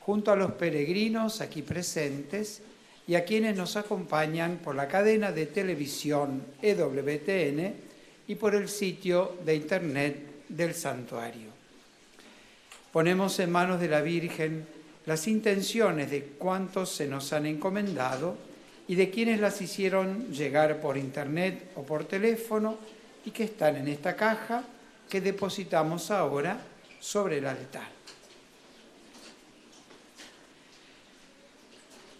junto a los peregrinos aquí presentes y a quienes nos acompañan por la cadena de televisión EWTN y por el sitio de internet del santuario. Ponemos en manos de la Virgen las intenciones de cuantos se nos han encomendado y de quienes las hicieron llegar por internet o por teléfono y que están en esta caja que depositamos ahora sobre el altar.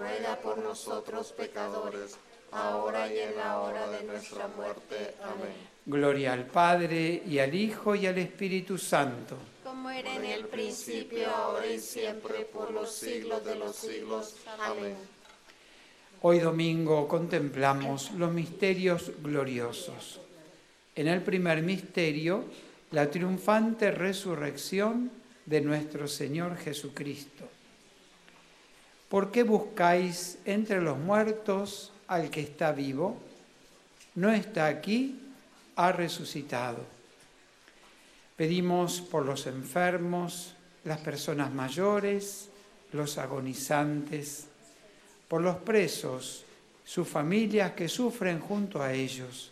ruega por nosotros pecadores, ahora y en la hora de nuestra muerte. Amén. Gloria al Padre, y al Hijo, y al Espíritu Santo. Como era en el principio, ahora y siempre, por los siglos de los siglos. Amén. Hoy domingo contemplamos los misterios gloriosos. En el primer misterio, la triunfante resurrección de nuestro Señor Jesucristo. ¿Por qué buscáis entre los muertos al que está vivo? No está aquí, ha resucitado. Pedimos por los enfermos, las personas mayores, los agonizantes, por los presos, sus familias que sufren junto a ellos,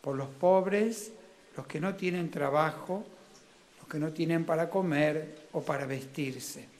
por los pobres, los que no tienen trabajo, los que no tienen para comer o para vestirse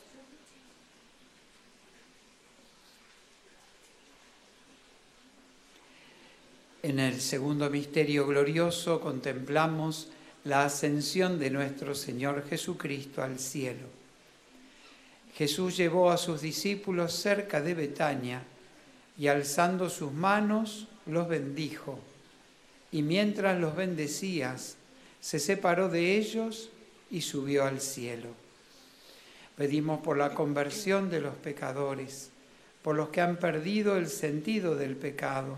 En el segundo misterio glorioso contemplamos la ascensión de nuestro Señor Jesucristo al cielo. Jesús llevó a sus discípulos cerca de Betania y alzando sus manos los bendijo. Y mientras los bendecías, se separó de ellos y subió al cielo. Pedimos por la conversión de los pecadores, por los que han perdido el sentido del pecado,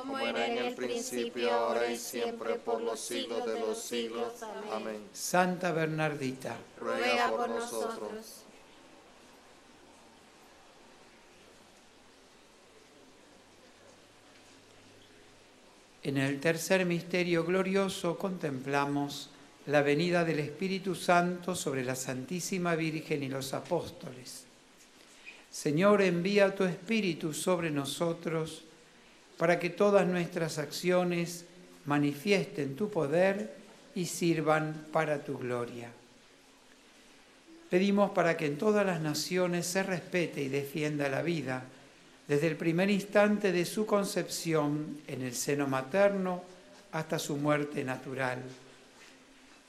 Como era en el principio, ahora y siempre, por los siglos de los siglos. Amén. Santa Bernardita, Ruega por nosotros. en el tercer misterio glorioso contemplamos la venida del Espíritu Santo sobre la Santísima Virgen y los apóstoles. Señor, envía tu Espíritu sobre nosotros para que todas nuestras acciones manifiesten tu poder y sirvan para tu gloria. Pedimos para que en todas las naciones se respete y defienda la vida, desde el primer instante de su concepción en el seno materno hasta su muerte natural.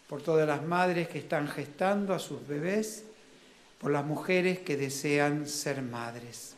Por todas las madres que están gestando a sus bebés, por las mujeres que desean ser madres.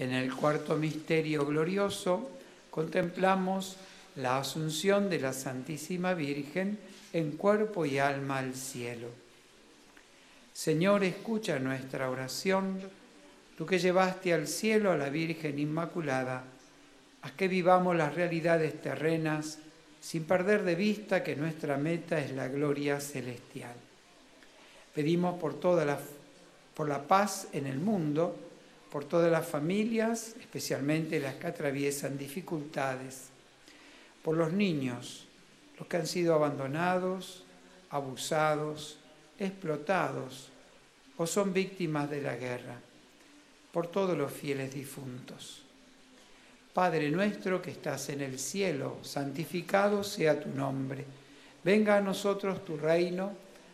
En el cuarto misterio glorioso contemplamos la asunción de la Santísima Virgen en cuerpo y alma al cielo. Señor, escucha nuestra oración, tú que llevaste al cielo a la Virgen Inmaculada, haz que vivamos las realidades terrenas sin perder de vista que nuestra meta es la gloria celestial. Pedimos por toda la, por la paz en el mundo, por todas las familias, especialmente las que atraviesan dificultades, por los niños, los que han sido abandonados, abusados, explotados o son víctimas de la guerra, por todos los fieles difuntos. Padre nuestro que estás en el cielo, santificado sea tu nombre. Venga a nosotros tu reino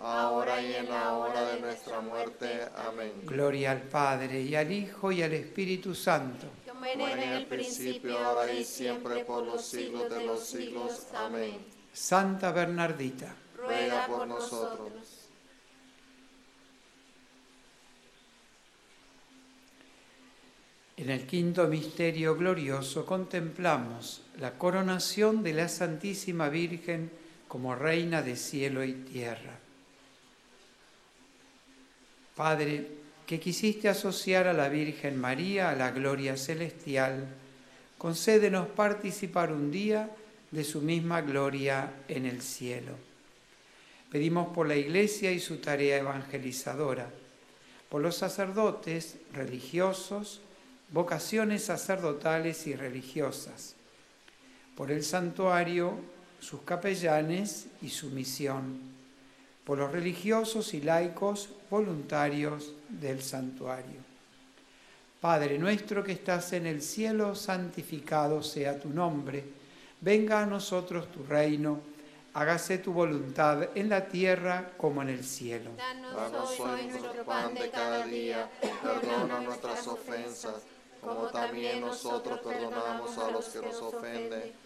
ahora y en la hora de nuestra muerte. Amén. Gloria al Padre, y al Hijo, y al Espíritu Santo. Como en el principio, ahora y siempre, por los siglos de los siglos. Amén. Santa Bernardita, Ruega por nosotros. En el quinto misterio glorioso contemplamos la coronación de la Santísima Virgen como Reina de cielo y tierra. Padre, que quisiste asociar a la Virgen María a la gloria celestial, concédenos participar un día de su misma gloria en el cielo. Pedimos por la Iglesia y su tarea evangelizadora, por los sacerdotes religiosos, vocaciones sacerdotales y religiosas, por el santuario, sus capellanes y su misión, por los religiosos y laicos voluntarios del santuario. Padre nuestro que estás en el cielo, santificado sea tu nombre, venga a nosotros tu reino, hágase tu voluntad en la tierra como en el cielo. Danos hoy nuestro pan de cada día, perdona nuestras ofensas, como también nosotros perdonamos a los que nos ofenden.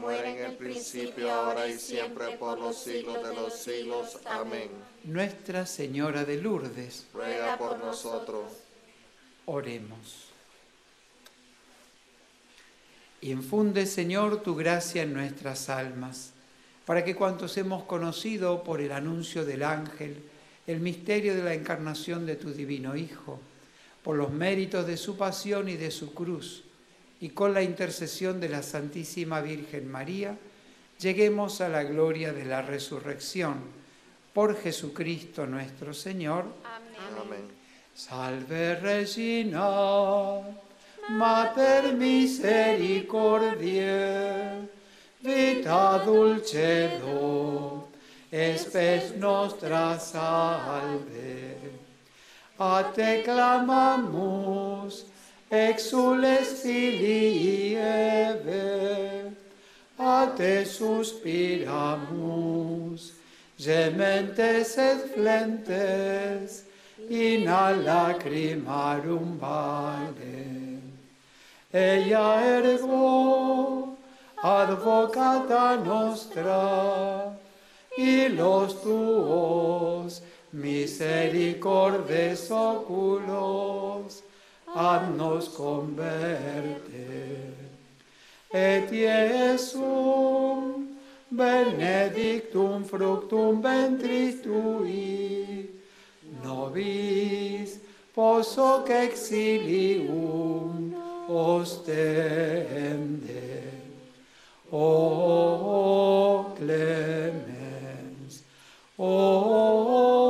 Como era en el principio, ahora y siempre, por los siglos de los siglos. Amén. Nuestra Señora de Lourdes, Ruega por nosotros. oremos. Infunde, Señor, tu gracia en nuestras almas, para que cuantos hemos conocido por el anuncio del ángel el misterio de la encarnación de tu divino Hijo, por los méritos de su pasión y de su cruz, y con la intercesión de la Santísima Virgen María, lleguemos a la gloria de la resurrección. Por Jesucristo nuestro Señor. Amén. Salve Regina, Mater misericordiae, vita dulcedo, espes nostra salve. A te clamamus, exules filii Eve, a te suspiramus, gementes et flentes, in a lacrimarum. Ella ergo, advocata nostra, y los tuos misericordes oculos, ad nos converte. Et Iesum, benedictum fructum ventris tui, nobis pos hoc exilium ostende. O clemens, o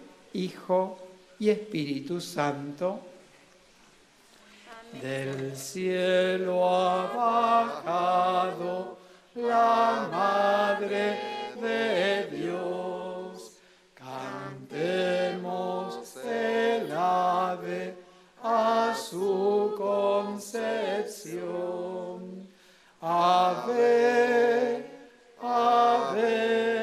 Hijo y Espíritu Santo. Del cielo ha bajado la Madre de Dios. Cantemos el ave a su concepción. Ave, ave,